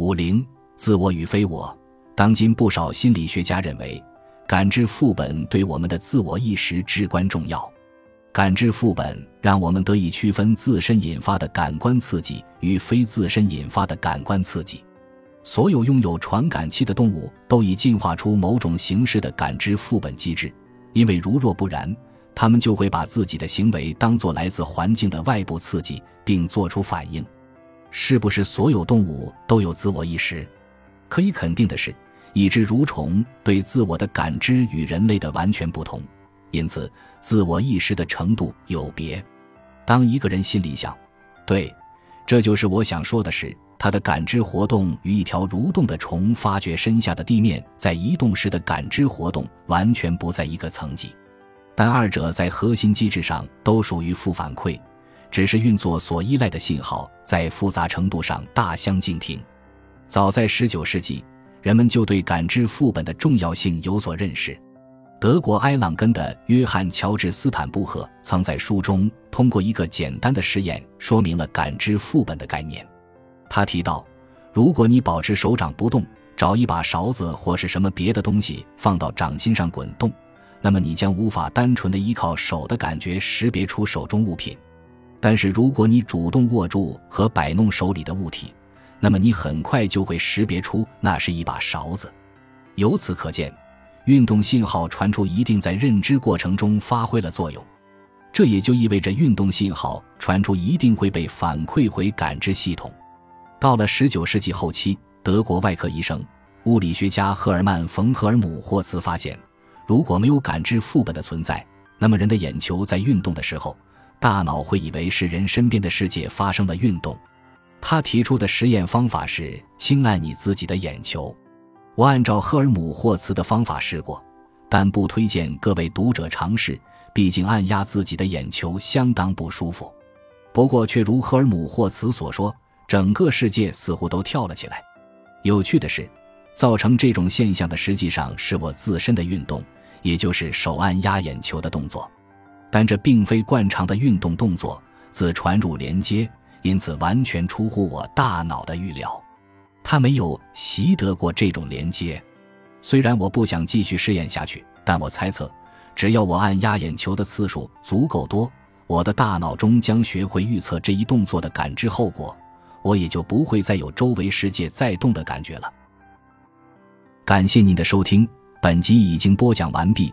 五零自我与非我。当今不少心理学家认为，感知副本对我们的自我意识至关重要。感知副本让我们得以区分自身引发的感官刺激与非自身引发的感官刺激。所有拥有传感器的动物都已进化出某种形式的感知副本机制，因为如若不然，它们就会把自己的行为当作来自环境的外部刺激，并做出反应。是不是所有动物都有自我意识？可以肯定的是，已知蠕虫对自我的感知与人类的完全不同。因此，自我意识的程度有别。当一个人心里想：“对，这就是我想说的时”，他的感知活动与一条蠕动的虫发觉身下的地面在移动时的感知活动完全不在一个层级。但二者在核心机制上都属于负反馈，只是运作所依赖的信号在复杂程度上大相径庭。早在19世纪，人们就对感知副本的重要性有所认识。德国埃朗根的约翰·乔治·斯坦布赫曾在书中通过一个简单的实验说明了感知副本的概念。他提到，如果你保持手掌不动，找一把勺子或是什么别的东西放到掌心上滚动，那么你将无法单纯的依靠手的感觉识别出手中物品。但是如果你主动握住和摆弄手里的物体，那么你很快就会识别出那是一把勺子。由此可见。运动信号传出一定在认知过程中发挥了作用，这也就意味着运动信号传出一定会被反馈回感知系统。到了十九世纪后期，德国外科医生、物理学家赫尔曼·冯·赫尔姆霍茨发现，如果没有感知副本的存在，那么人的眼球在运动的时候，大脑会以为是人身边的世界发生了运动。他提出的实验方法是轻按你自己的眼球。我按照赫尔姆霍茨的方法试过，但不推荐各位读者尝试，毕竟按压自己的眼球相当不舒服。不过，却如赫尔姆霍茨所说，整个世界似乎都跳了起来。有趣的是，造成这种现象的实际上是我自身的运动，也就是手按压眼球的动作。但这并非惯常的运动动作，自传入连接，因此完全出乎我大脑的预料。他没有习得过这种连接，虽然我不想继续试验下去，但我猜测，只要我按压眼球的次数足够多，我的大脑中将学会预测这一动作的感知后果，我也就不会再有周围世界在动的感觉了。感谢您的收听，本集已经播讲完毕，